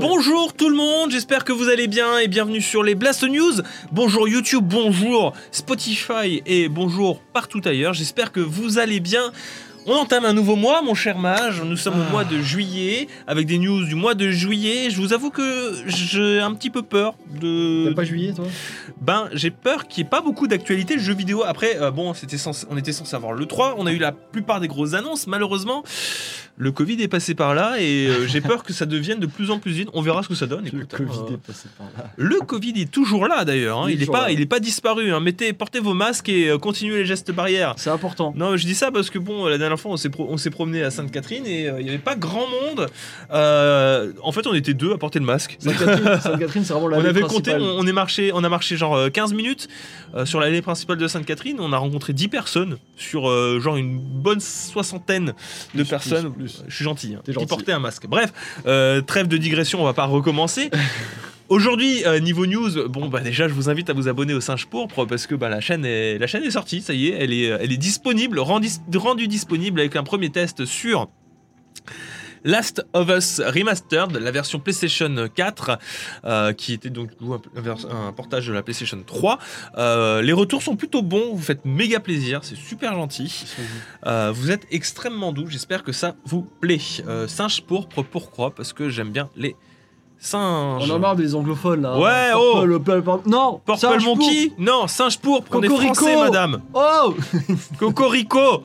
Bonjour tout le monde, j'espère que vous allez bien et bienvenue sur les Blast News. Bonjour YouTube, bonjour Spotify et bonjour partout ailleurs. J'espère que vous allez bien. On entame un nouveau mois, mon cher mage. Nous sommes au mois de juillet avec des news du mois de juillet. Je vous avoue que j'ai un petit peu peur de. T'as pas juillet, toi? Ben, j'ai peur qu'il n'y ait pas beaucoup d'actualité de jeux vidéo. Après, euh, bon, c'était censé- on était censé avoir le 3, on a eu la plupart des grosses annonces. Malheureusement, le Covid est passé par là et euh, j'ai peur que ça devienne de plus en plus vite. On verra ce que ça donne. Le écoute, Covid hein. est passé par là. Le Covid est toujours là d'ailleurs. hein. Il est Il n'est pas, là. il est pas disparu. hein. Mettez, portez vos masques et euh, continuez les gestes barrières. C'est important. Non, je dis ça parce que bon, la dernière fois, on s'est, pro- promené à Sainte-Catherine et euh, il n'y avait pas grand monde. Euh, en fait, on était deux à porter le masque. Sainte-Catherine, Sainte-Catherine, c'est vraiment la On avait compté, on, on est marché, on a marché genre euh, 15 minutes euh, sur l'allée principale de Sainte-Catherine. On a rencontré 10 personnes sur genre une bonne soixantaine de Plus, personnes. plus, plus. Je suis gentil, hein, qui portaient un masque. Bref, trêve de digression, on va pas recommencer. Aujourd'hui, euh, niveau news, bon bah déjà je vous invite à vous abonner au Singe Pourpre parce que bah, la, chaîne est, la chaîne est sortie, ça y est, elle est, elle est disponible, rendue, rendue disponible avec un premier test sur Last of Us Remastered, la version PlayStation 4, euh, qui était donc un, portage de la PlayStation 3. Euh, les retours sont plutôt bons, vous faites méga plaisir, c'est super gentil. Euh, vous êtes extrêmement doux, j'espère que ça vous plaît. Singe pourpre, pourquoi? Parce que j'aime bien les singes. On en a marre des anglophones là. Ouais, oh Purple- Non Purple Singe Monkey Non, singe pourpre, on est Cocorico. français, madame. Oh Cocorico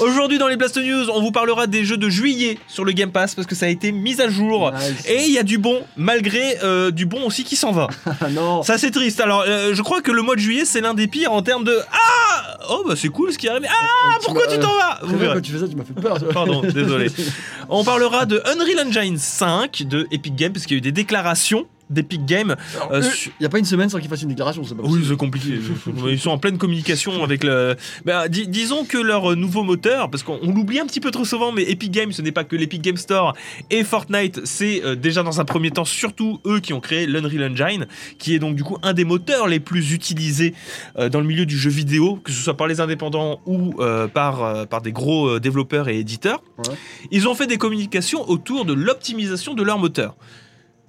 Aujourd'hui dans les Blast News, on vous parlera des jeux de juillet sur le Game Pass parce que ça a été mis à jour. Nice. Et il y a du bon, malgré euh, du bon aussi qui s'en va. Non Ça c'est triste. Alors euh, je crois que le mois de juillet c'est l'un des pires en termes de Ah Oh bah c'est cool ce qui arrive. Ah pourquoi tu t'en vas? Vous bien, quand tu fais ça, tu m'as fait peur. Pardon, désolé. On parlera de Unreal Engine 5 de Epic Games parce qu'il y a eu des déclarations d'Epic Games. Euh, eux, su- y a pas une semaine sans qu'ils fassent une déclaration, c'est pas Oui, c'est compliqué. Ils sont en pleine communication avec le. Bah, dis- disons que leur nouveau moteur, parce qu'on on l'oublie un petit peu trop souvent, mais Epic Games, ce n'est pas que l'Epic Game Store et Fortnite, c'est euh, déjà dans un premier temps surtout eux qui ont créé l'Unreal Engine, qui est donc du coup un des moteurs les plus utilisés euh, dans le milieu du jeu vidéo, que ce soit par les indépendants ou euh, par, euh, par des gros euh, développeurs et éditeurs. Ouais. Ils ont fait des communications autour de l'optimisation de leur moteur.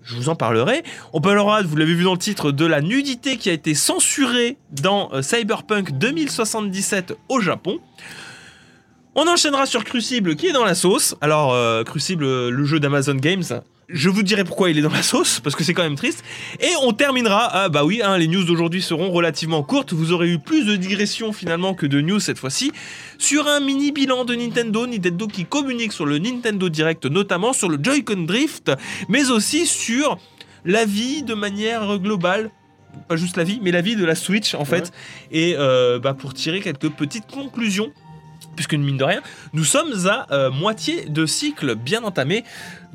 Je vous en parlerai. On parlera, vous l'avez vu dans le titre, de la nudité qui a été censurée dans euh, Cyberpunk 2077 au Japon. On enchaînera sur Crucible qui est dans la sauce. Alors, euh, Crucible, euh, le jeu d'Amazon Games, je vous dirai pourquoi il est dans la sauce, parce que c'est quand même triste. Et on terminera, ah bah oui, hein, les news d'aujourd'hui seront relativement courtes. Vous aurez eu plus de digressions finalement que de news cette fois-ci. Sur un mini bilan de Nintendo, Nintendo qui communique sur le Nintendo Direct, notamment sur le Joy-Con Drift, mais aussi sur la vie de manière globale. Pas juste la vie, mais la vie de la Switch en fait. Et euh, bah, pour tirer quelques petites conclusions puisque mine de rien, nous sommes à euh, moitié de cycle bien entamé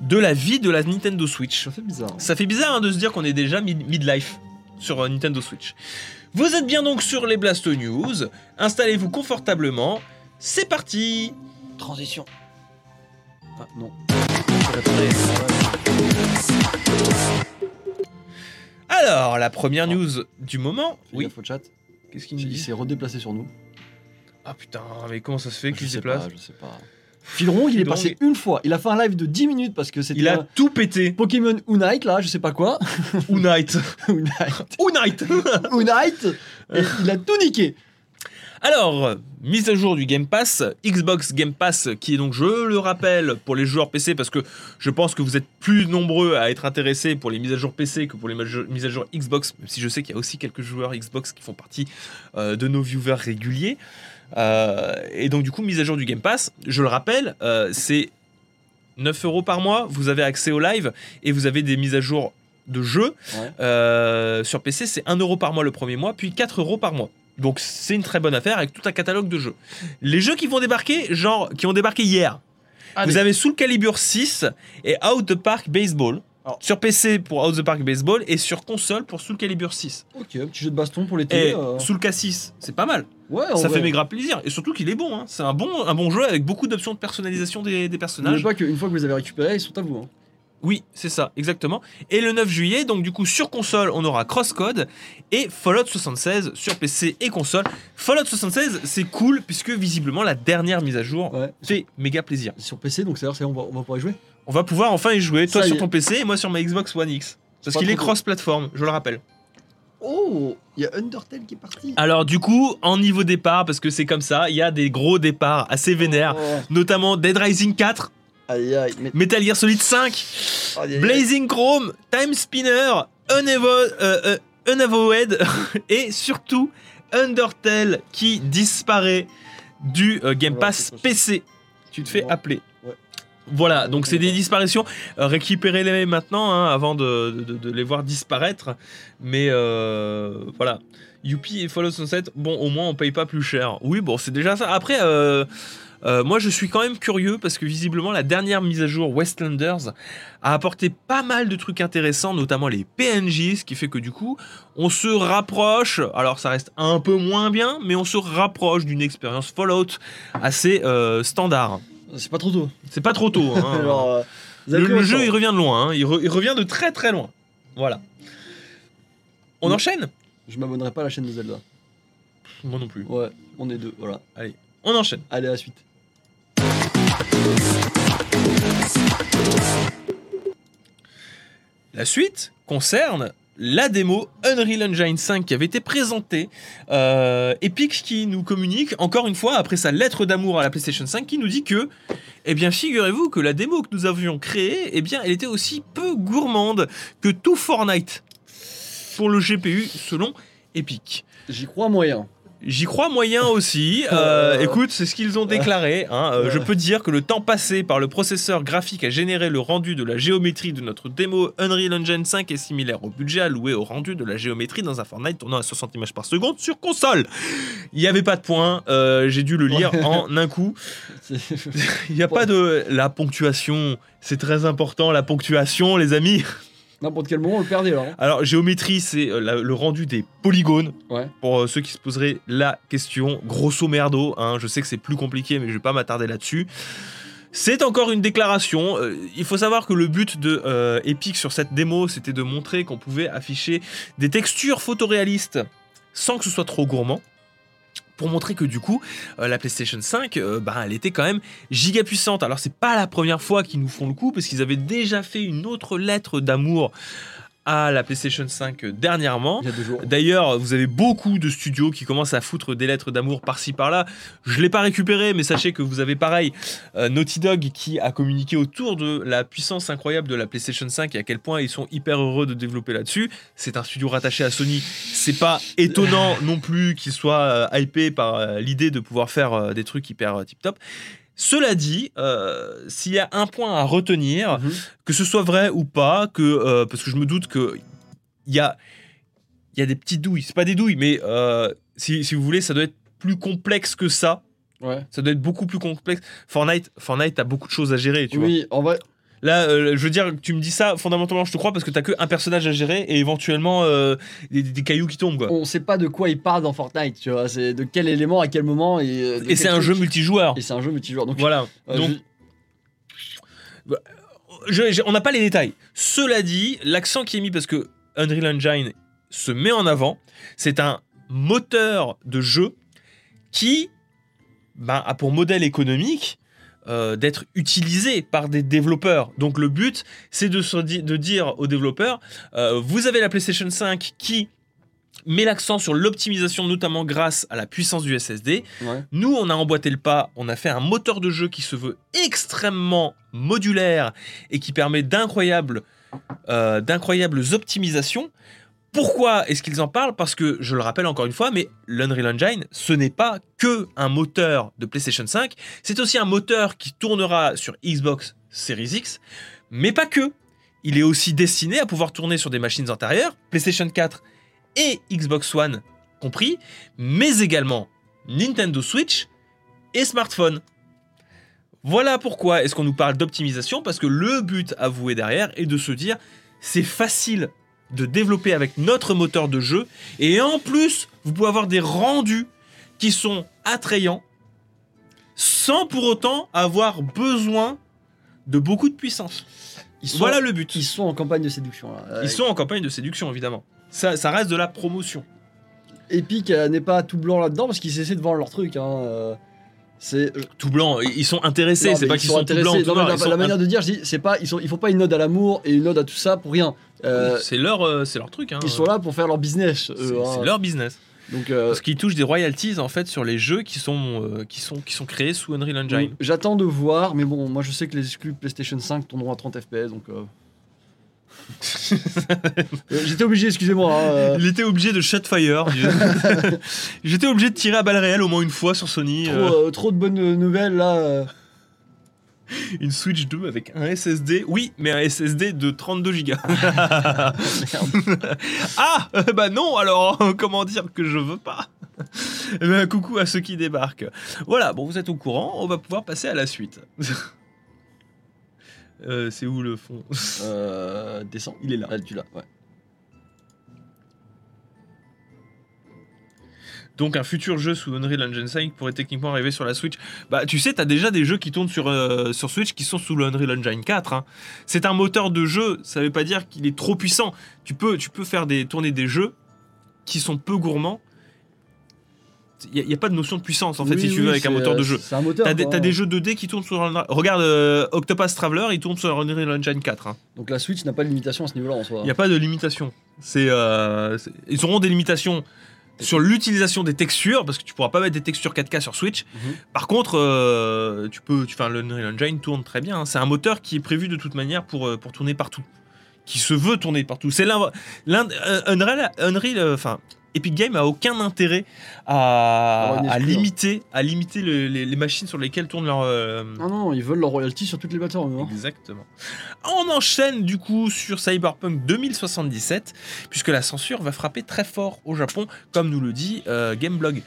de la vie de la Nintendo Switch. Ça fait bizarre. Ça fait bizarre hein, de se dire qu'on est déjà mid- midlife sur euh, Nintendo Switch. Vous êtes bien donc sur les Blast News, installez-vous confortablement, c'est parti Transition. Ah non. Alors, la première news du moment, Fais oui, gaffe au chat. qu'est-ce qu'il me Il dit s'est redéplacé sur nous. Ah putain, mais comment ça se fait qu'il se déplace pas, je sais pas. Filron, il est passé une fois. Il a fait un live de 10 minutes parce que c'était Il a un tout pété. Pokémon Unite là, je sais pas quoi. Unite. Unite. Unite Unite. Et il a tout niqué. Alors, mise à jour du Game Pass, Xbox Game Pass, qui est donc, je le rappelle, pour les joueurs PC, parce que je pense que vous êtes plus nombreux à être intéressés pour les mises à jour PC que pour les mises à jour Xbox, même si je sais qu'il y a aussi quelques joueurs Xbox qui font partie euh, de nos viewers réguliers. Euh, et donc, du coup, mise à jour du Game Pass, je le rappelle, euh, c'est 9 euros par mois, vous avez accès au live et vous avez des mises à jour de jeux. Ouais. Euh, sur PC, c'est 1 euro par mois le premier mois, puis 4 euros par mois. Donc c'est une très bonne affaire avec tout un catalogue de jeux. Les jeux qui vont débarquer, genre qui ont débarqué hier. Allez. Vous avez Soul Calibur 6 et Out the Park Baseball. Alors. Sur PC pour Out the Park Baseball et sur console pour Soul Calibur 6. Ok, petit jeu de baston pour l'été. Et euh. Soul K6, c'est pas mal. Ouais, Ça vrai. fait méga plaisir. Et surtout qu'il est bon. hein. C'est un bon, un bon jeu avec beaucoup d'options de personnalisation des, des N'oubliez personnages. pas qu'une fois que vous les avez récupérés, ils sont à vous. hein. Oui, c'est ça, exactement. Et le 9 juillet, donc du coup sur console, on aura Crosscode et Fallout 76 sur PC et console. Fallout 76, c'est cool puisque visiblement la dernière mise à jour Ouais. fait méga plaisir. Sur PC, donc c'est-à-dire c'est- on va, on va pouvoir y jouer. On va pouvoir enfin y jouer, toi Ça y sur est. ton PC et moi sur ma Xbox One X. Parce pas qu'il est trop cross-platform, je le rappelle. Oh, il y a Undertale qui est parti. Alors du coup, en niveau départ, parce que c'est comme ça, il y a des gros départs assez vénères, Oh, notamment Dead Rising 4, Aïe aïe. Mais... Metal Gear Solid 5, aïe, aïe, aïe. Blazing Chrome, Time Spinner, Unevo euh, euh, Unavowed et surtout Undertale qui disparaît du euh, Game Ouais, Pass c'est possible. PC. Tu te fais Ouais. appeler. Voilà, donc c'est des disparitions. Euh, Récupérez-les maintenant hein, avant de, de- de les voir disparaître. Mais euh, voilà. Youpi et Fallout 67, bon, au moins on paye pas plus cher. Oui, bon, c'est déjà ça. Après, euh, moi je suis quand même curieux parce que visiblement la dernière mise à jour Westlanders a apporté pas mal de trucs intéressants, notamment les PNJ, ce qui fait que du coup on se rapproche. Alors ça reste un peu moins bien, mais on se rapproche d'une expérience Fallout assez standard. C'est pas trop tôt. C'est pas trop tôt. hein. Alors, euh, le, jeu il revient de loin, hein. il, re- il revient de très très loin. Voilà. On enchaîne? Je m'abonnerai pas à la chaîne de Zelda. Moi non plus. Ouais, on est deux, voilà. On enchaîne. Allez, à la suite. La suite concerne la démo Unreal Engine 5 qui avait été présentée. Euh, Epic qui nous communique, encore une fois, après sa lettre d'amour à la PlayStation 5, qui nous dit que, eh bien, figurez-vous que la démo que nous avions créée, eh bien, elle était aussi peu gourmande que tout Fortnite pour le GPU, selon Epic. J'y crois moyen. J'y crois moyen aussi. Euh, Euh. Écoute, c'est ce qu'ils ont déclaré. hein. Euh, Je peux dire que le temps passé par le processeur graphique à générer le rendu de la géométrie de notre démo Unreal Engine 5 est similaire au budget alloué au rendu de la géométrie dans un Fortnite tournant à 60 images par seconde sur console. Il n'y avait pas de point. euh, J'ai dû le lire Ouais. en un coup. Il n'y a pas de la ponctuation. C'est très important la ponctuation, les amis. N'importe quel moment, on le perdait là. hein. Alors géométrie, c'est euh, le rendu des polygones. Ouais. Pour euh, ceux qui se poseraient la question, grosso merdo, hein, je sais que c'est plus compliqué, mais je vais pas m'attarder là-dessus. C'est encore une déclaration. Euh, il faut savoir que le but de Epic sur cette démo, c'était de montrer qu'on pouvait afficher des textures photoréalistes sans que ce soit trop gourmand. Pour montrer que du coup, euh, la PlayStation 5, euh, bah, elle était quand même giga puissante. Alors c'est pas la première fois qu'ils nous font le coup, parce qu'ils avaient déjà fait une autre lettre d'amour à la PlayStation 5 dernièrement. Il y a deux jours. D'ailleurs, vous avez beaucoup de studios qui commencent à foutre des lettres d'amour par-ci par-là. Je ne l'ai pas récupéré, mais sachez que vous avez pareil euh, Naughty Dog qui a communiqué autour de la puissance incroyable de la PlayStation 5 et à quel point ils sont hyper heureux de développer là-dessus. C'est un studio rattaché à Sony. C'est pas étonnant non plus qu'il soit euh, hypé par euh, l'idée de pouvoir faire euh, des trucs hyper tip-top. Cela dit, euh, s'il y a un point à retenir, Mhm. que ce soit vrai ou pas, que euh, parce que je me doute que il y a il y a des petites douilles, c'est pas des douilles, mais euh, si, si vous voulez, ça doit être plus complexe que ça. Ouais. Ça doit être beaucoup plus complexe. Fortnite, Fortnite a beaucoup de choses à gérer, tu vois. Oui, en vrai, Là, euh, je veux dire, tu me dis ça, fondamentalement, je te crois parce que t'as que un personnage à gérer et éventuellement euh, des, des cailloux qui tombent, quoi. on sait pas de quoi il parle dans Fortnite, tu vois. C'est de quel élément, à quel moment. Et, euh, de Et c'est un jeu multijoueur. Et c'est un jeu multijoueur. Donc, Voilà. Donc, je- je- on n'a pas les détails. Cela dit, l'accent qui est mis parce que Unreal Engine se met en avant, c'est un moteur de jeu qui ben, a pour modèle économique euh, d'être utilisé par des développeurs. Donc le but, c'est de, se di- de dire aux développeurs, euh, vous avez la PlayStation 5 qui met l'accent sur l'optimisation, notamment grâce à la puissance du SSD. ouais. Nous, on a emboîté le pas, on a fait un moteur de jeu qui se veut extrêmement modulaire et qui permet d'incroyables, euh, d'incroyables optimisations. Pourquoi est-ce qu'ils en parlent? Parce que, je le rappelle encore une fois, mais l'Unreal Engine, ce n'est pas que un moteur de PlayStation 5, c'est aussi un moteur qui tournera sur Xbox Series X, mais pas que. Il est aussi destiné à pouvoir tourner sur des machines antérieures, PlayStation 4 et Xbox One compris, mais également Nintendo Switch et smartphone. Voilà pourquoi est-ce qu'on nous parle d'optimisation, parce que le but avoué derrière est de se dire c'est facile de développer avec notre moteur de jeu, et en plus, vous pouvez avoir des rendus qui sont attrayants, sans pour autant avoir besoin de beaucoup de puissance. Ils sont, Voilà le but. ils sont en campagne de séduction. Là. Euh, Ils sont en campagne de séduction, évidemment. Ça, ça reste de la promotion. Epic euh, n'est pas tout blanc là-dedans parce qu'ils essaient de vendre leur truc. Hein. C'est. euh, Tout blanc, ils sont intéressés, c'est pas ils qu'ils sont, tout blancs. tout Non, la, sont manière de dire, je dis, c'est pas, ils sont, faut pas une ode à l'amour et une ode à tout ça pour rien. Euh, C'est leur, euh, c'est leur truc. Hein. ils sont là pour faire leur business. C'est hein. c'est leur business. Donc, Parce qu'ils touchent des royalties en fait sur les jeux qui sont, qui sont, qui sont créés sous Unreal Engine. J'attends de voir, mais bon, moi je sais que les exclus PlayStation 5 tourneront à 30 FPS, donc. J'étais obligé, excusez-moi. hein, euh, Il était obligé de shutfire. J'étais obligé de tirer à balles réelles au moins une fois sur Sony. trop, euh, euh, trop de bonnes nouvelles là. une Switch 2 avec un SSD. Oui, mais un SSD de 32 Go. ah Bah non, alors comment dire que je veux pas? Eh ben, Coucou à ceux qui débarquent. Voilà, bon, vous êtes au courant, on va pouvoir passer à la suite. Euh, c'est où le fond? Euh, descends. Il est là. tu l'as. Ouais. Donc un futur jeu sous Unreal Engine 5 pourrait techniquement arriver sur la Switch. Bah tu sais, t'as déjà des jeux qui tournent sur, euh, sur Switch qui sont sous le Unreal Engine 4. hein. C'est un moteur de jeu, ça veut pas dire qu'il est trop puissant. Tu peux, tu peux faire des, tourner des jeux qui sont peu gourmands. Il n'y a, pas de notion de puissance en fait Oui, si tu oui, veux avec un moteur de jeu. C'est un moteur. T'as des, des jeux 2D qui tournent sur Regarde euh, Octopus Traveler, il tourne sur Unreal Engine 4. hein. Donc la Switch n'a pas de limitation à ce niveau-là en soi. Il n'y a pas de limitation. C'est, euh, ils auront des limitations sur l'utilisation des textures, parce que tu pourras pas mettre des textures 4K sur Switch. Mhm. Par contre, euh, tu peux, tu, enfin, le Unreal Engine tourne très bien. hein. C'est un moteur qui est prévu de toute manière pour, euh, pour tourner partout. Qui se veut tourner partout. C'est l'un, euh, Unreal, Unreal, euh, enfin, Epic Games a aucun intérêt à, à exclure. limiter, à limiter le- les, les machines sur lesquelles tourne leur. euh, Ah non, ils veulent leur royalty sur toutes les plateformes. hein. Exactement. On enchaîne du coup sur Cyberpunk 2077, puisque la censure va frapper très fort au Japon, comme nous le dit euh, Gameblog.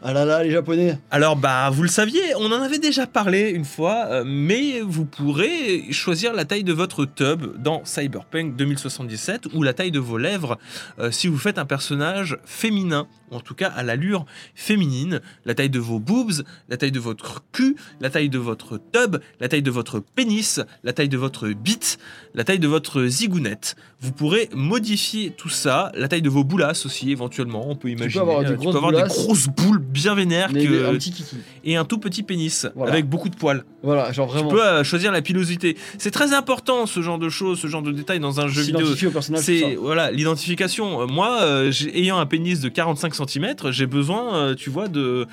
Ah là là, les Japonais. Alors bah vous le saviez, on en avait déjà parlé une fois, euh, mais vous pourrez choisir la taille de votre tub dans Cyberpunk 2077 ou la taille de vos lèvres euh, si vous faites un personnage féminin, ou en tout cas à l'allure féminine, la taille de vos boobs, la taille de votre cul, la taille de votre tub, la taille de votre pénis, la taille de votre bite, la taille de votre zigounette. Vous pourrez modifier tout ça, la taille de vos boulasses aussi éventuellement, on peut imaginer. avoir des grosses peux avoir des grosses boules bien vénères Mais que- un petit kiki. et un tout petit pénis Voilà. avec beaucoup de poils. Voilà, genre vraiment. Tu peux euh, choisir la pilosité. C'est très important ce genre de choses, ce genre de détails dans un jeu vidéo. C'est voilà l'identification. Euh, Moi, euh, ayant un pénis de 45 cm, j'ai besoin, euh, tu vois, de,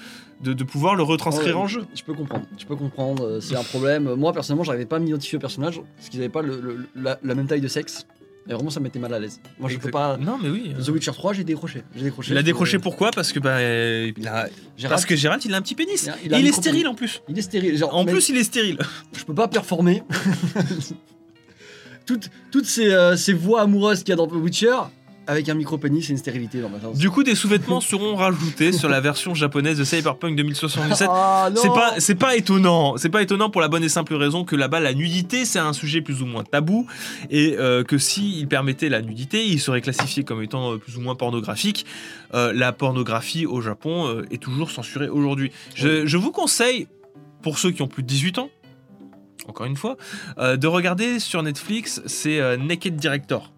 de, de pouvoir le retranscrire Ouais, en jeu. Je peux comprendre, je peux comprendre, c'est un problème. Moi personnellement, j'arrivais pas à m'identifier au personnage parce qu'ils avaient pas le- le- la, la même taille de sexe. Et vraiment, ça me mettait mal à l'aise. Moi, je peux pas. Non, mais oui. The Witcher 3, j'ai décroché. J'ai décroché. Il a décroché pourquoi? Parce que bah, euh, il a- Gérald, parce que Gérald, il a un petit pénis. Il a- il Et a il un est stérile en plus. il est stérile. Genre, En mais plus, il est stérile. je peux pas performer. toutes, toutes ces, euh, ces voix amoureuses qu'il y a dans The Witcher avec un micro pénis et une stérilité dans ma sens. Du coup, des sous-vêtements seront rajoutés sur la version japonaise de Cyberpunk 2077. Ah non C'est pas, c'est pas étonnant. C'est pas étonnant pour la bonne et simple raison que là-bas, la nudité, c'est un sujet plus ou moins tabou. Et euh, que s'il permettait la nudité, il serait classifié comme étant euh, plus ou moins pornographique. Euh, la pornographie au Japon est toujours censurée aujourd'hui. Je, je vous conseille, pour ceux qui ont plus de 18 ans, encore une fois, euh, de regarder sur Netflix, c'est euh, Naked Director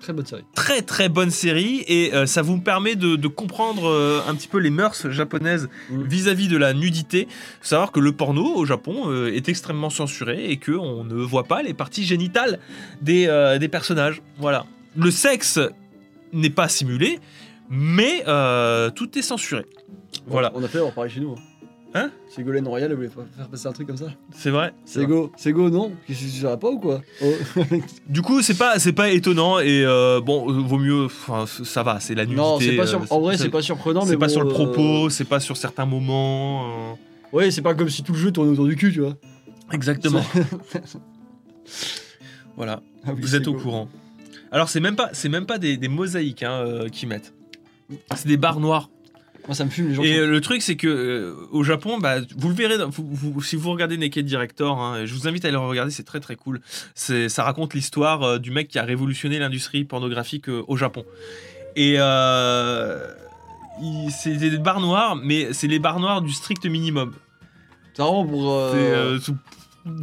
Très bonne série. très très bonne série et euh, ça vous permet de, de comprendre euh, un petit peu les mœurs japonaises Mm. vis-à-vis de la nudité. Faut savoir que le porno au Japon euh, est extrêmement censuré et que on ne voit pas les parties génitales des, des personnages. Voilà. Le sexe n'est pas simulé, mais tout est censuré. Voilà. On a fait, on parler chez nous. Hein Ségolène Royal, elle voulait pas faire passer un truc comme ça. C'est vrai. Ségo, Ségo, non Qu'est-ce que tu pas ou quoi Oh. Du coup, c'est pas c'est pas étonnant et euh, bon, euh, vaut mieux. Ça va, c'est la nudité. Non, c'est pas sur... euh, en vrai, c'est- c'est pas surprenant, C'est pas bon, sur le euh, propos, c'est pas sur certains moments. euh, Ouais, c'est pas comme si tout le jeu tournait autour du cul, tu vois. Exactement. voilà, Ah oui, vous êtes au courant. Alors c'est même pas, c'est même pas des, des mosaïques hein, euh, qu'ils mettent. C'est des barres noires. Moi, ça me fume les gens. Et qui- euh, le truc c'est que euh, au Japon, bah, vous le verrez, dans- vous- vous- si vous regardez Naked Director, hein, je vous invite à aller le regarder, c'est très très cool. C'est, ça raconte l'histoire euh, du mec qui a révolutionné l'industrie pornographique euh, au Japon. Et euh, c'est des barres noires, mais c'est les barres noires du strict minimum. C'est vraiment pour.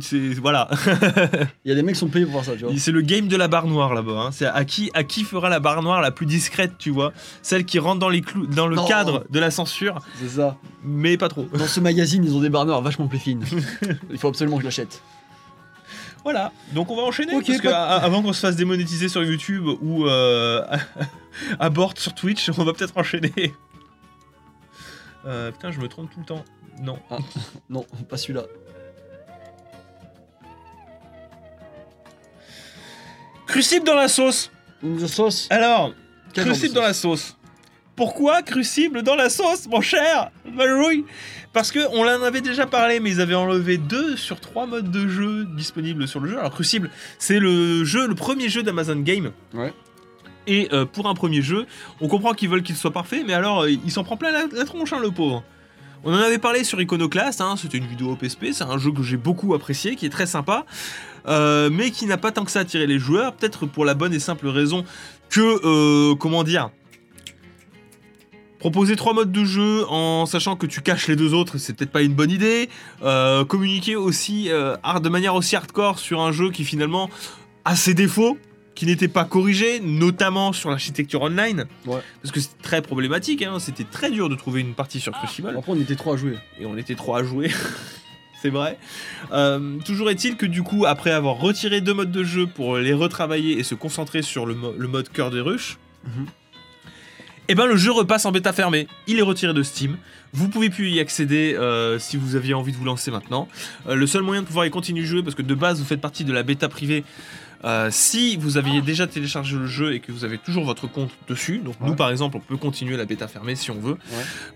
C'est, voilà, Il y a des mecs qui sont payés pour faire ça, tu vois. c'est le game de la barre noire là-bas. hein. C'est à qui à qui fera la barre noire la plus discrète, tu vois, celle qui rentre dans les clous, dans le Non. cadre de la censure, C'est ça. mais pas trop. Dans ce magazine, ils ont des barres noires vachement plus fines. Il faut absolument que je l'achète. Voilà, donc on va enchaîner parce que avant qu'on se fasse démonétiser sur YouTube ou euh, abort sur Twitch, on va peut-être enchaîner. Euh, putain, je me trompe tout le temps. Non. Non, pas celui-là. Crucible dans la sauce. Une sauce. Alors, Quel crucible dans la sauce. Pourquoi crucible dans la sauce, mon cher Malouille Parce que on en avait déjà parlé, mais ils avaient enlevé deux sur trois modes de jeu disponibles sur le jeu. Alors Crucible, c'est le jeu, le premier jeu d'Amazon Game. Ouais. Et euh, pour un premier jeu, on comprend qu'ils veulent qu'il soit parfait, mais alors euh, il s'en prend plein la, la tronche, hein, le pauvre. On en avait parlé sur Iconoclast, hein, c'était une vidéo PSP, c'est un jeu que j'ai beaucoup apprécié, qui est très sympa, euh, mais qui n'a pas tant que ça attiré les joueurs, peut-être pour la bonne et simple raison que, euh, comment dire, proposer trois modes de jeu en sachant que tu caches les deux autres, c'est peut-être pas une bonne idée. Euh, communiquer aussi de manière aussi hardcore sur un jeu qui finalement a ses défauts, qui n'étaient pas corrigés, notamment sur l'architecture online, Ouais. parce que c'est très problématique. hein, C'était très dur de trouver une partie sur Crucible Après, on était trois à jouer. et on était trois à jouer. C'est vrai. Euh, toujours est-il que du coup, après avoir retiré deux modes de jeu pour les retravailler et se concentrer sur le, mo- le mode cœur des ruches, Mhm. et ben le jeu repasse en bêta fermée. Il est retiré de Steam. Vous pouvez plus y accéder euh, si vous aviez envie de vous lancer maintenant. Euh, le seul moyen de pouvoir y continuer de jouer, parce que de base vous faites partie de la bêta privée. Euh, si vous aviez déjà téléchargé le jeu et que vous avez toujours votre compte dessus, donc nous par exemple on peut continuer la bêta fermée si on veut,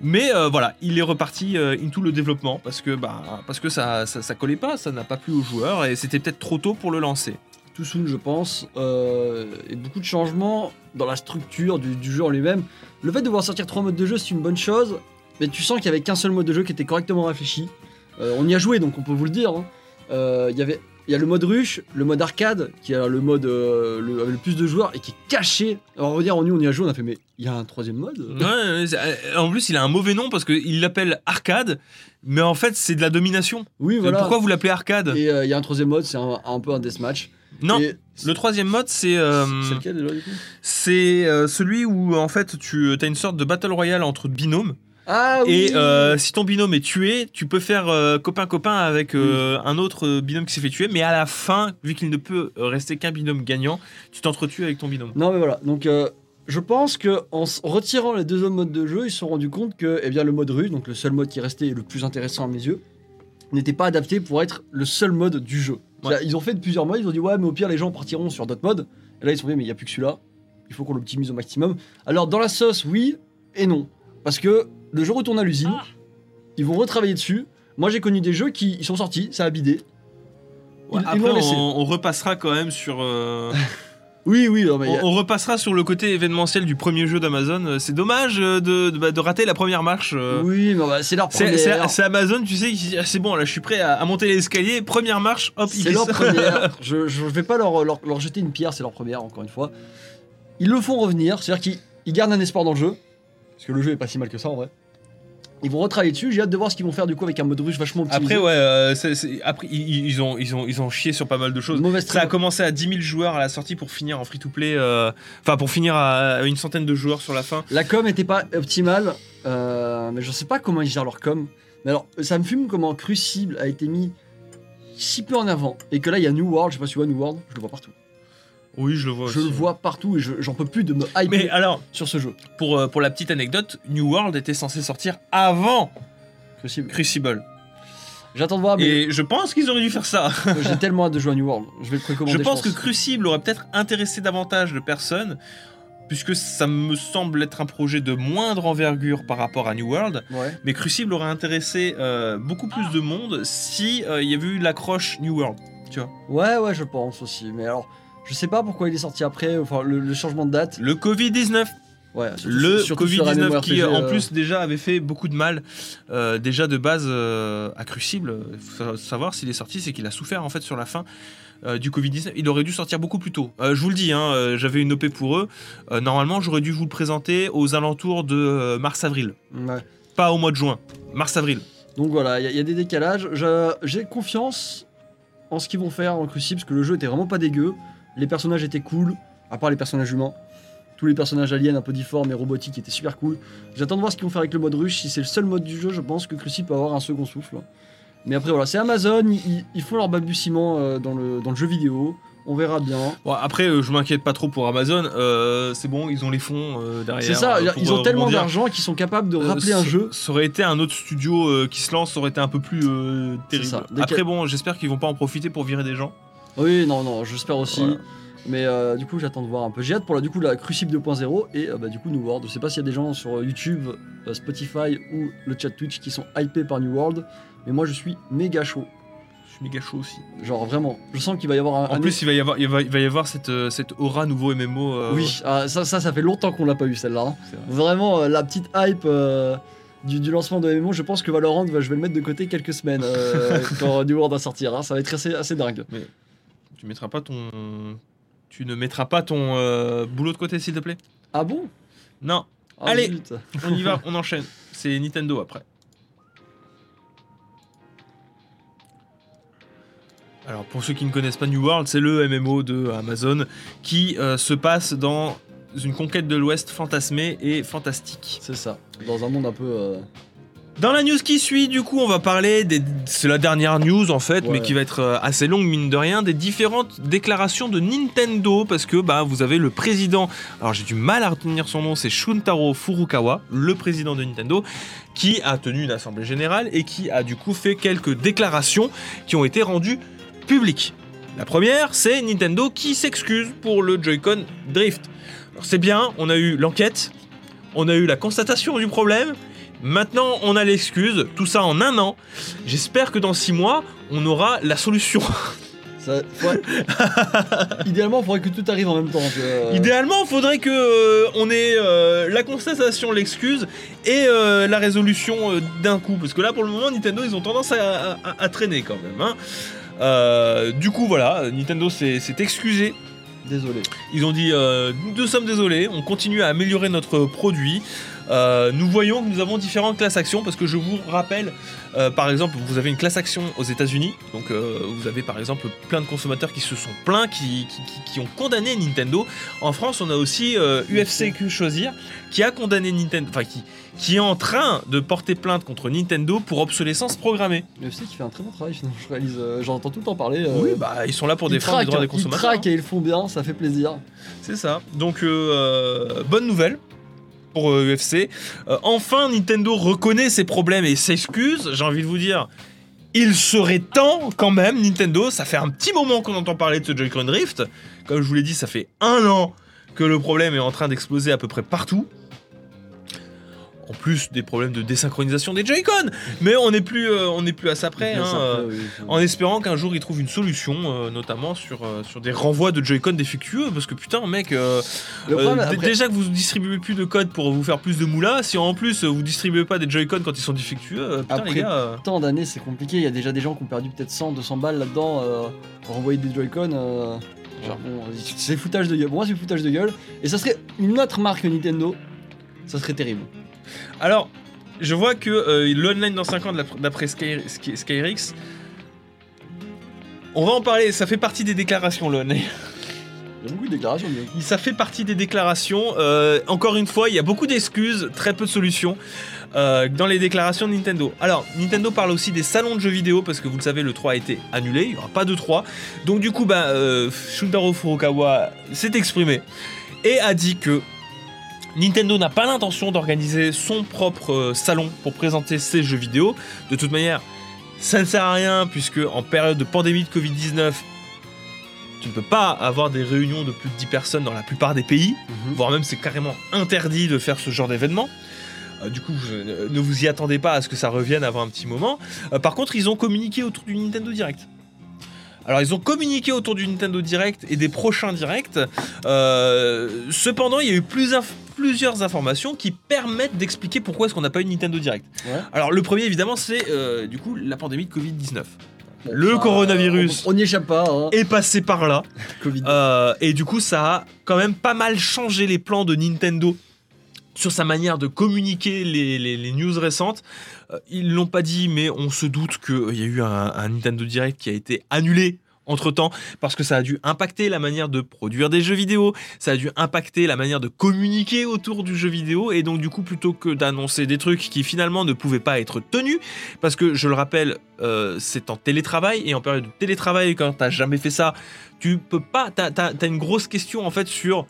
mais euh, voilà, il est reparti euh, into le développement parce que, bah, parce que ça, ça, ça collait pas, ça n'a pas plu aux joueurs et c'était peut-être trop tôt pour le lancer. Tout soon, je pense. Euh, et beaucoup de changements dans la structure du, du jeu en lui-même. Le fait de voir sortir trois modes de jeu, c'est une bonne chose. Mais tu sens qu'il y avait qu'un seul mode de jeu qui était correctement réfléchi. Euh, on y a joué, donc on peut vous le dire. hein. Euh, Il y avait. Il y a le mode ruche, le mode arcade, qui est le mode euh, le, avec le plus de joueurs et qui est caché. Alors on va dire, on y, a joué, on a fait, mais il y a un troisième mode? Ouais, ouais, c'est- euh, en plus, il a un mauvais nom parce qu'il l'appelle arcade, mais en fait, c'est de la domination. Oui, voilà. Pourquoi vous l'appez arcade? Et euh, il y a un troisième mode, c'est un, un peu un deathmatch. Non, Et le troisième mode, c'est euh, C'est lequel déjà du coup? c'est celui où en fait tu as une sorte de battle royale entre binômes. Ah oui Et euh, si ton binôme est tué, tu peux faire euh, copain-copain avec euh, un autre euh, binôme qui s'est fait tuer, mais à la fin, vu qu'il ne peut euh, rester qu'un binôme gagnant, tu t'entretues avec ton binôme. Non mais voilà, donc euh, je pense que en retirant les deux autres modes de jeu, ils se sont rendus compte que eh bien, le mode russe, donc le seul mode qui restait le plus intéressant à mes yeux, n'était pas adapté pour être le seul mode du jeu. Ouais. Ils ont fait de plusieurs modes, ils ont dit ouais mais au pire les gens partiront sur d'autres modes. Et là ils se sont dit mais il n'y a plus que celui-là, il faut qu'on l'optimise au maximum. Alors dans la sauce oui et non. Parce que le jeu retourne à l'usine, ils vont retravailler dessus. Moi j'ai connu des jeux qui ils sont sortis, ça a bidé. Ils- Ouais, ils après, on, on repassera quand même sur. euh, Oui oui, non, mais il y a- on, repassera sur le côté événementiel du premier jeu d'Amazon. Euh, C'est dommage euh, de, de, bah, de rater la première marche. oui mais bah, c'est leur première. C'est c'est Amazon, tu sais, qui dit, Ah, c'est bon, là je suis prêt à, à monter l'escalier, première marche, hop, ils C'est leur première. je, je vais pas leur, leur, leur jeter une pierre, c'est leur première, encore une fois. Ils le font revenir, c'est-à-dire qu'ils ils gardent un espoir dans le jeu. Parce que le jeu est pas si mal que ça en vrai. Ils vont retravailler dessus, j'ai hâte de voir ce qu'ils vont faire du coup avec un mode rush vachement optimisé. Après, ouais, euh, c'est- c'est- après ils, ils ont, ils, ont, ils ont chié sur pas mal de choses. Mauvaise Ça a trame. commencé à 10 000 joueurs à la sortie pour finir en free-to-play, euh, enfin pour finir à une centaine de joueurs sur la fin. La com était pas optimale, euh, mais je sais pas comment ils gèrent leur com. Mais alors, ça me fume comment Crucible a été mis si peu en avant. Et que là, il y a New World, je sais pas si tu vois New World, je le vois partout. Oui, je le vois Je le vois partout et je- j'en peux plus de me hyper Mais alors, sur ce jeu. pour, euh, pour la petite anecdote, New World était censé sortir avant Crucible. Crucible. J'attends de voir, mais Et je pense qu'ils auraient dû faire ça. j'ai tellement hâte de jouer à New World. Je vais le précommander. Je pense que Crucible aurait peut-être intéressé davantage de personnes, puisque ça me semble être un projet de moindre envergure par rapport à New World. Ouais. Mais Crucible aurait intéressé euh, beaucoup plus de monde si euh, il y avait eu l'accroche New World. Ouais, ouais, je pense aussi. Mais alors, je sais pas pourquoi il est sorti après. Enfin, le, le changement de date. Le Covid-19, Ouais, surtout- le surtout sur un Covid-19 qui MMORPG, en euh, plus déjà avait fait beaucoup de mal euh, déjà de base euh, à Crucible. Il faut savoir s'il est sorti, c'est qu'il a souffert en fait sur la fin. euh, du Covid-19, il aurait dû sortir beaucoup plus tôt. Euh, je vous le dis, hein, euh, j'avais une OP pour eux. Euh, normalement, j'aurais dû vous le présenter aux alentours de euh, mars-avril, Ouais. pas au mois de juin. Mars-avril. Donc voilà, il y, a- il y a des décalages. J'ai confiance en ce qu'ils vont faire en Crucible, parce que le jeu était vraiment pas dégueu. Les personnages étaient cool, à part les personnages humains. Tous les personnages aliens un peu difformes et robotiques étaient super cool. J'attends de voir ce qu'ils vont faire avec le mode rush. Si c'est le seul mode du jeu, je pense que Crucible peut avoir un second souffle. Mais après, voilà, c'est Amazon, ils, ils font leur balbutiement euh, dans, le, dans le jeu vidéo. On verra bien. Bon, après, euh, je m'inquiète pas trop pour Amazon. euh, c'est bon, ils ont les fonds euh, derrière. C'est ça, ils ont tellement d'argent qu'ils sont capables de rappeler un jeu. Ça aurait été un autre studio qui se lance, ça aurait été un peu plus terrible. Après, bon, j'espère qu'ils vont pas en profiter pour virer des gens. Oui, non, non, j'espère aussi. Voilà. Mais euh, du coup, j'attends de voir un peu. J'ai hâte pour la, du coup, la Crucible 2.0 et euh, bah, du coup New World. Je sais pas s'il y a des gens sur YouTube, euh, Spotify ou le chat Twitch qui sont hypés par New World. Mais moi, je suis méga chaud. Je suis méga chaud aussi. Genre vraiment. Je sens qu'il va y avoir un. En un- plus, il va y avoir, il va, il va y avoir cette, cette aura nouveau MMO. Oui, ah, ça, ça, ça fait longtemps qu'on l'a pas eu celle-là. hein. vrai. Vraiment, la petite hype du, du lancement de MMO, je pense que Valorant, va- je vais le mettre de côté quelques semaines quand New World va sortir. hein. Ça va être assez, assez dingue. Tu mettras pas ton. Tu ne mettras pas ton euh, boulot de côté, s'il te plaît Ah bon? Non. Ah, Allez. zut. On y va, on enchaîne. C'est Nintendo après. Alors pour ceux qui ne connaissent pas New World, c'est le MMO de Amazon qui euh, se passe dans une conquête de l'Ouest fantasmée et fantastique. C'est ça. Dans un monde un peu. euh, Dans la news qui suit, du coup, on va parler des. C'est la dernière news en fait, Ouais. mais qui va être euh, assez longue mine de rien, des différentes déclarations de Nintendo parce que bah vous avez le président. Alors j'ai du mal à retenir son nom, c'est Shuntaro Furukawa, le président de Nintendo, qui a tenu une assemblée générale et qui a du coup fait quelques déclarations qui ont été rendues publiques. La première, c'est Nintendo qui s'excuse pour le Joy-Con Drift. Alors c'est bien, on a eu l'enquête, on a eu la constatation du problème. Maintenant, on a l'excuse, tout ça en un an. J'espère que dans six mois, on aura la solution. ça- faudrait- Idéalement, il faudrait que tout arrive en même temps. Idéalement, il faudrait que euh, on ait euh, la constatation, l'excuse et euh, la résolution d'un coup. Parce que là, pour le moment, Nintendo, ils ont tendance à, à- à traîner quand même. hein. Du coup, voilà, Nintendo s'est excusé Désolé. Ils ont dit euh, nous sommes désolés, on continue à améliorer notre produit. Euh, nous voyons que nous avons différentes classes actions parce que je vous rappelle, euh, par exemple, vous avez une classe action aux États-Unis, donc euh, vous avez par exemple plein de consommateurs qui se sont plaints, qui, qui- qui- qui ont condamné Nintendo. En France, on a aussi UFC que choisir qui a condamné Nintendo, enfin qui, qui est en train de porter plainte contre Nintendo pour obsolescence programmée. UFC qui fait un très bon travail, finalement, je réalise. euh, J'entends tout le temps parler. euh, Oui, bah ils sont là pour ils défendre les droits des hein, consommateurs. Ils traquent et ils le font bien, ça fait plaisir. C'est ça. Donc, euh, euh, bonne nouvelle pour UFC. Enfin, Nintendo reconnaît ses problèmes et s'excuse. J'ai envie de vous dire, il serait temps quand même, Nintendo. Ça fait un petit moment qu'on entend parler de ce Joy-Con Drift. Comme je vous l'ai dit, ça fait un an que le problème est en train d'exploser à peu près partout. En plus des problèmes de désynchronisation des Joy-Con. Mais on n'est plus, euh, on n'est plus à ça près. Hein, euh, oui, oui. en espérant qu'un jour ils trouvent une solution, euh, notamment sur, sur des renvois de Joy-Con défectueux, parce que putain, mec, problème, après- déjà que vous distribuez plus de code pour vous faire plus de moula, si en plus vous distribuez pas des Joy-Con quand ils sont défectueux, putain Après- les gars. tant d'années, c'est compliqué. Il y a déjà des gens qui ont perdu peut-être 100, 200 balles là-dedans pour envoyer des Joy-Con. genre, bon, c'est foutage de gueule. Pour moi, c'est foutage de gueule. Et ça serait une autre marque Nintendo. Ça serait terrible. Alors, je vois que euh, l'online dans 5 ans, d'ap- d'après Sky, Sky- Skyrix, on va en parler, ça fait partie des déclarations l'online. Il y a beaucoup de déclarations. mais- Ça fait partie des déclarations. Euh, encore une fois, il y a beaucoup d'excuses, très peu de solutions euh, dans les déclarations de Nintendo. Alors, Nintendo parle aussi des salons de jeux vidéo parce que vous le savez, le 3 a été annulé, il n'y aura pas de 3. Donc, du coup, bah, euh, Shuntaro Furukawa s'est exprimé et a dit que Nintendo n'a pas l'intention d'organiser son propre euh, salon pour présenter ses jeux vidéo. De toute manière, ça ne sert à rien puisque en période de pandémie de Covid-19, tu ne peux pas avoir des réunions de plus de 10 personnes dans la plupart des pays, voire même c'est carrément interdit de faire ce genre d'événement. Euh, du coup, je- ne vous y attendez pas à ce que ça revienne avant un petit moment. Euh, par contre, ils ont communiqué autour du Nintendo Direct. Alors, ils ont communiqué autour du Nintendo Direct et des prochains directs. Euh, cependant, il y a eu plus inf- plusieurs informations qui permettent d'expliquer pourquoi est-ce qu'on n'a pas eu Nintendo Direct. Ouais. Alors, le premier, évidemment, c'est euh, du coup la pandémie de Covid-19. Bon, Le ça, coronavirus. On n'y échappe pas. Hein. Est passé par là. Covid. Euh, et du coup, ça a quand même pas mal changé les plans de Nintendo sur sa manière de communiquer les, news récentes. Euh, ils l'ont pas dit, mais on se doute qu'il y a eu un, Nintendo Direct qui a été annulé entre temps parce que ça a dû impacter la manière de produire des jeux vidéo, ça a dû impacter la manière de communiquer autour du jeu vidéo et donc du coup plutôt que d'annoncer des trucs qui finalement ne pouvaient pas être tenus parce que je le rappelle euh, c'est en télétravail et en période de télétravail quand t'as jamais fait ça tu peux pas t'as t'as une grosse question en fait sur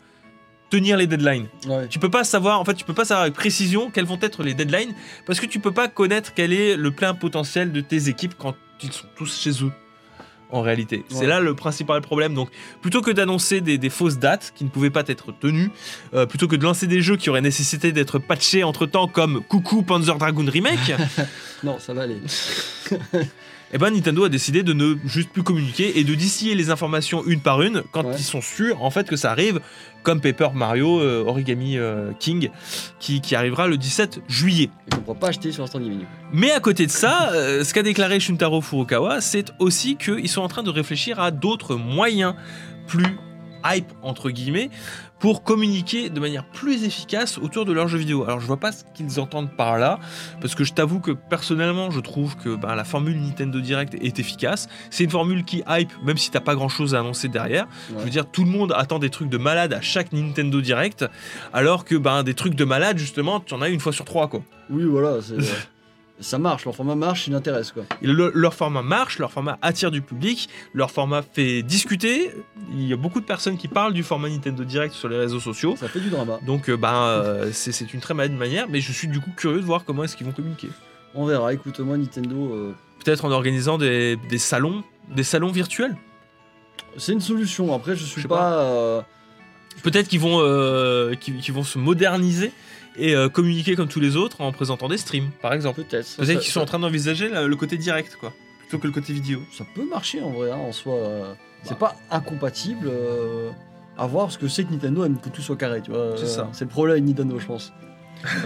tenir les deadlines Ouais. tu peux pas savoir, en fait, tu peux pas savoir avec précision quels vont être les deadlines parce que tu peux pas connaître quel est le plein potentiel de tes équipes quand ils sont tous chez eux. En réalité, c'est là le principal problème. Donc, plutôt que d'annoncer des, des fausses dates qui ne pouvaient pas être tenues, euh, plutôt que de lancer des jeux qui auraient nécessité d'être patchés entre temps, comme Coucou Panzer Dragoon Remake, Non, ça va aller. eh ben Nintendo a décidé de ne juste plus communiquer et de distiller les informations une par une quand Ouais. ils sont sûrs en fait que ça arrive, comme Paper Mario euh, Origami euh, King qui, qui arrivera le 17 juillet. Et qu'on pourra pas acheter sur. Mais à côté de ça, euh, ce qu'a déclaré Shuntaro Furukawa, c'est aussi qu'ils sont en train de réfléchir à d'autres moyens plus hype entre guillemets pour communiquer de manière plus efficace autour de leurs jeux vidéo. Alors je vois pas ce qu'ils entendent par là parce que je t'avoue que personnellement je trouve que ben, la formule Nintendo Direct est efficace. C'est une formule qui hype même si t'as pas grand chose à annoncer derrière. Je veux dire tout le monde attend des trucs de malade à chaque Nintendo Direct alors que ben des trucs de malade justement tu en as une fois sur trois quoi. Oui, voilà. c'est- ça marche, leur format marche, il intéresse quoi. Le- leur format marche, leur format attire du public, leur format fait discuter. Il y a beaucoup de personnes qui parlent du format Nintendo Direct sur les réseaux sociaux. Ça fait du drama. Donc euh, ben, euh, c'est une très bonne manière, mais je suis du coup curieux de voir comment est-ce qu'ils vont communiquer. On verra. Écoute, moi, Nintendo, euh, Peut-être en organisant des, des salons, des salons virtuels. c'est une solution. Après, je suis Je pas. euh, Peut-être qu'ils vont, qu'ils vont se moderniser et euh, communiquer comme tous les autres en présentant des streams, par exemple. Peut-être. Peut-être qu'ils sont en train d'envisager le côté direct, quoi, plutôt que le côté vidéo. Ça peut marcher en vrai, hein, en soi. euh, C'est pas incompatible euh, à voir parce que sais que Nintendo aime que tout soit carré, tu vois. C'est euh, ça. C'est le problème avec Nintendo, je pense.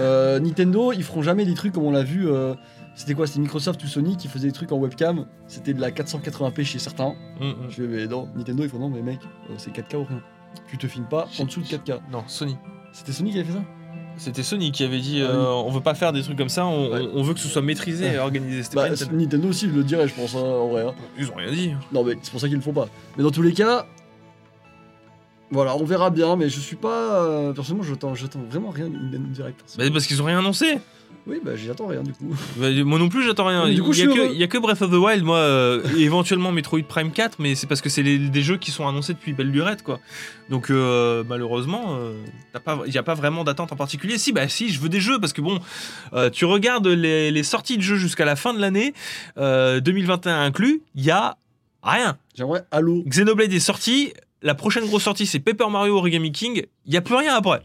Euh, Nintendo, ils feront jamais des trucs comme on l'a vu. euh, c'était quoi C'était Microsoft ou Sony qui faisaient des trucs en webcam. C'était de la 480p chez certains. Mm, mm. Je fais, mais non, Nintendo, ils font non, mais mec, euh, c'est 4K ou rien. Tu te filmes pas en dessous de 4K. Non, Sony. C'était Sony qui avait fait ça? C'était Sony qui avait dit Ah euh, on veut pas faire des trucs comme ça, on, Ouais. on- on veut que ce soit maîtrisé et organisé. C'était pas Bah, Nintendo. Aussi, le dirais, je pense, hein, en vrai. hein. Ils ont rien dit. Non, mais c'est pour ça qu'ils le font pas. Mais dans tous les cas, voilà, on verra bien, mais je suis pas. euh, personnellement, j'attends, j'attends vraiment rien du Nintendo Direct. Bah, parce qu'ils ont rien annoncé. Oui, bah j'attends rien du coup. Bah, moi non plus, j'attends rien. Du coup, il, y a que, a Breath of the Wild, moi, euh, et éventuellement Metroid Prime 4, mais c'est parce que c'est des jeux qui sont annoncés depuis belle lurette, quoi. Donc euh, malheureusement, euh, il n'y a pas vraiment d'attente en particulier. Si, bah si, je veux des jeux, parce que bon, euh, tu regardes les, les sorties de jeux jusqu'à la fin de l'année, euh, 2021 inclus, il y a rien. J'aimerais Halo. Xenoblade est sorti, la prochaine grosse sortie c'est Paper Mario Origami King, il y a plus rien après.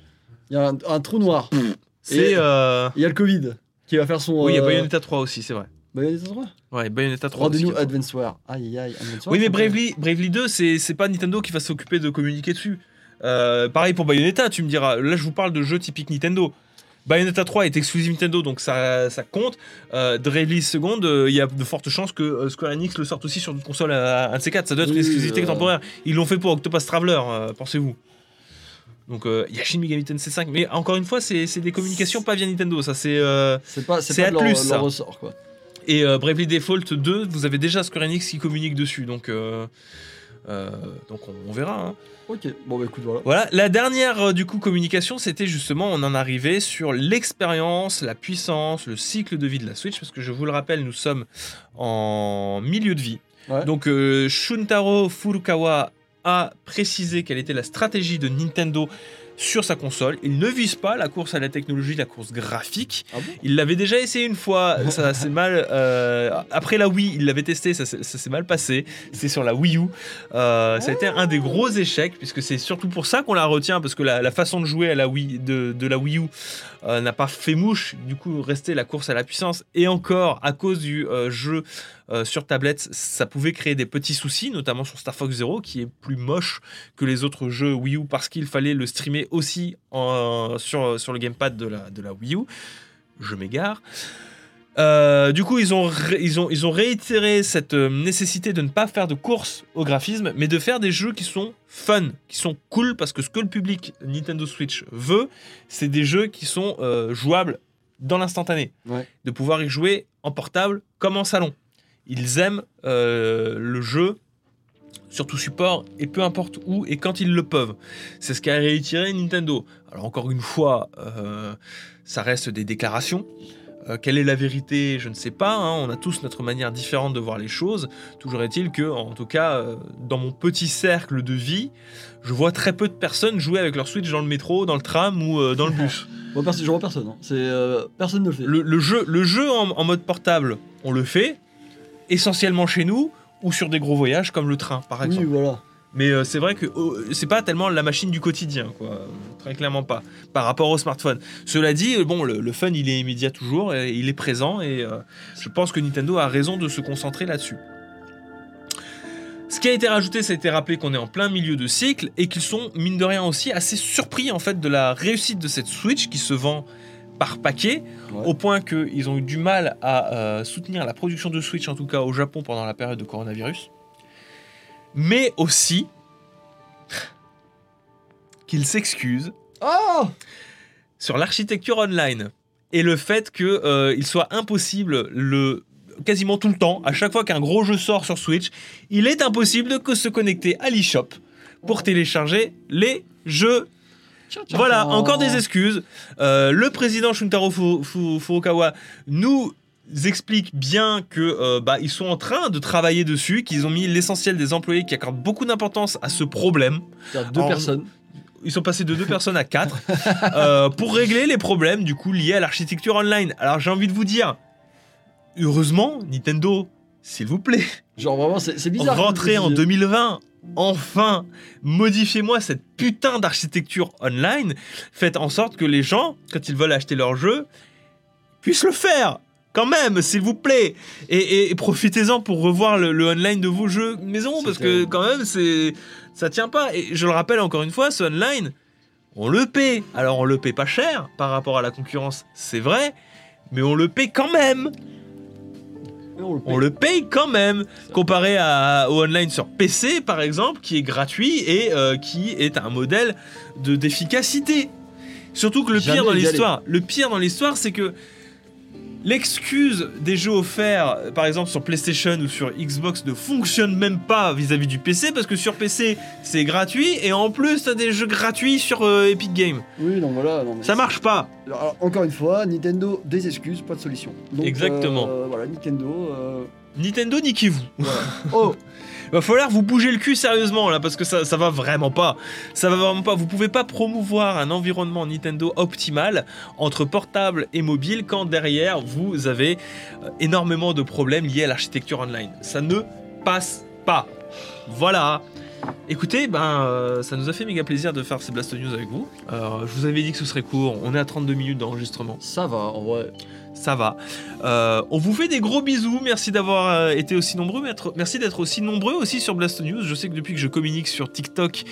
Il y a un, un trou noir. C'est euh, Il y a le Covid qui va faire son. oui, il y a euh, Bayonetta 3 aussi, c'est vrai. Bayonetta 3 Ouais, Bayonetta 3. aussi, Rendez-nous Advance War. Aïe aïe aïe, Advance War. Oui, mais Bravely, Bravely 2, c'est pas Nintendo qui va s'occuper de communiquer dessus. Euh, pareil pour Bayonetta, tu me diras. Là, je vous parle de jeux typiques Nintendo. Bayonetta 3 est exclusive Nintendo, donc ça, ça compte. Euh, Bravely seconde, euh, il y a de fortes chances que euh, Square Enix le sorte aussi sur une console à un de ces quatre. Ça doit être Oui, une exclusivité temporaire. Ils l'ont fait pour Octopus Traveler, pensez-vous. Donc euh, il y a Shin Megami Tensei 5, mais encore une fois, c'est des communications pas via Nintendo. Ça, c'est. euh, C'est pas, c'est de leur, ressort quoi. Et euh, Bravely Default 2, vous avez déjà Square Enix qui communique dessus, donc, euh, euh, donc on, on verra. hein. Ok, bon bah écoute, voilà. Voilà, la dernière euh, du coup communication, c'était justement, on en arrivait sur l'expérience, la puissance, le cycle de vie de la Switch, parce que je vous le rappelle, nous sommes en milieu de vie. Ouais. Donc euh, Shuntaro Furukawa a précisé quelle était la stratégie de Nintendo sur sa console. Il ne vise pas la course à la technologie, la course graphique. Ah bon? Il l'avait déjà essayé une fois, ça s'est mal. euh, après la Wii, il l'avait testé, ça, s'est- ça s'est mal passé. C'était sur la Wii U. Euh, ça a été un des gros échecs, puisque c'est surtout pour ça qu'on la retient, parce que la, la façon de jouer à la Wii, de, de la Wii U euh, n'a pas fait mouche. Du coup, restait la course à la puissance. Et encore, à cause du euh, jeu euh, sur tablette, ça pouvait créer des petits soucis, notamment sur Star Fox Zero, qui est plus moche que les autres jeux Wii U, parce qu'il fallait le streamer aussi en- sur, sur le gamepad de la, de la Wii U. Je m'égare. Euh, du coup, ils ont, ils, ont, ils ont réitéré cette euh, nécessité de ne pas faire de course au graphisme, mais de faire des jeux qui sont fun, qui sont cool, parce que ce que le public Nintendo Switch veut, c'est des jeux qui sont euh, jouables dans l'instantané. Ouais. De pouvoir y jouer en portable comme en salon. Ils aiment euh, le jeu sur tout support et peu importe où et quand ils le peuvent. C'est ce qu'a réitéré Nintendo. Alors encore une fois, euh, ça reste des déclarations. Euh, quelle est la vérité? Je ne sais pas. hein. On a tous notre manière différente de voir les choses. Toujours est-il que, en tout cas, euh, dans mon petit cercle de vie, je vois très peu de personnes jouer avec leur Switch dans le métro, dans le tram ou euh, dans le bus. Moi, je vois personne. hein. C'est personne ne le fait. le, le jeu, le jeu en, en mode portable, on le fait essentiellement chez nous ou sur des gros voyages comme le train, par oui, exemple. voilà. Mais euh, c'est vrai que oh, c'est pas tellement la machine du quotidien, quoi. Très clairement pas. Par rapport au smartphone. Cela dit, euh, bon, le, le fun, il est immédiat toujours, et il est présent, et euh, je pense que Nintendo a raison de se concentrer là-dessus. Ce qui a été rajouté, ça a été rappelé qu'on est en plein milieu de cycle et qu'ils sont, mine de rien aussi, assez surpris en fait de la réussite de cette Switch qui se vend par paquet, Ouais. au point qu'ils ont eu du mal à euh, soutenir la production de Switch, en tout cas au Japon pendant la période de coronavirus. Mais aussi qu'ils s'excusent Oh sur l'architecture online et le fait qu'il soit impossible le quasiment tout le temps, à chaque fois qu'un gros jeu sort sur Switch, il est impossible de que se connecter à l'eShop pour télécharger les jeux voilà, encore des excuses. Euh, le président Shuntaro Fu- Fu- Furukawa nous explique bien que euh, bah, ils sont en train de travailler dessus, qu'ils ont mis l'essentiel des employés qui accordent beaucoup d'importance à ce problème. Deux personnes. Ils sont passés de deux personnes à quatre euh, pour régler les problèmes du coup liés à l'architecture online. Alors j'ai envie de vous dire, heureusement, Nintendo, s'il vous plaît, Genre vraiment, c'est bizarre. rentrez en comme 2020. Enfin, modifiez-moi cette putain d'architecture online. Faites en sorte que les gens, quand ils veulent acheter leur jeu, puissent le faire. Quand même, s'il vous plaît. Et, et- et profitez-en pour revoir le, le online de vos jeux maison, parce que quand même, c'est ça tient pas. Et je le rappelle encore une fois, ce online, on le paie. Alors on le paie pas cher par rapport à la concurrence, c'est vrai, mais on le paie quand même. On le paye. On le paye quand même, comparé à, au online sur PC par exemple, qui est gratuit et euh, qui est un modèle de d'efficacité. Surtout que le Jamais pire dans l'histoire, le pire dans l'histoire, c'est que l'excuse des jeux offerts, par exemple sur PlayStation ou sur Xbox, ne fonctionne même pas vis-à-vis du PC parce que sur PC c'est gratuit et en plus t'as des jeux gratuits sur euh, Epic Games. Oui, non, voilà. Non, mais Ça marche pas. Alors, encore une fois, Nintendo, des excuses, pas de solution. Donc, Exactement. euh, voilà, Nintendo. euh, Nintendo niquez-vous. voilà. Oh Va falloir vous bouger le cul sérieusement là parce que ça, ça va vraiment pas. Ça va vraiment pas. Vous pouvez pas promouvoir un environnement Nintendo optimal entre portable et mobile quand derrière vous avez euh, énormément de problèmes liés à l'architecture online. Ça ne passe pas. Voilà. Écoutez, ben, euh, ça nous a fait méga plaisir de faire ces Blast News avec vous. Euh, je vous avais dit que ce serait court. On est à 32 minutes d'enregistrement. Ça va, en vrai. Ça va. Euh, on vous fait des gros bisous. Merci d'avoir euh, été aussi nombreux. Merci d'être aussi nombreux aussi sur Blast News. Je sais que depuis que je communique sur TikTok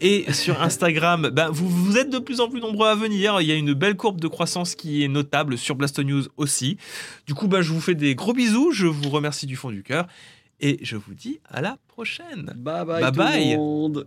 et sur Instagram, ben, vous, vous êtes de plus en plus nombreux à venir. Il y a une belle courbe de croissance qui est notable sur Blast News aussi. Du coup, ben, je vous fais des gros bisous. Je vous remercie du fond du cœur. Et je vous dis à la prochaine. Bye bye, Bye tout bye. le monde.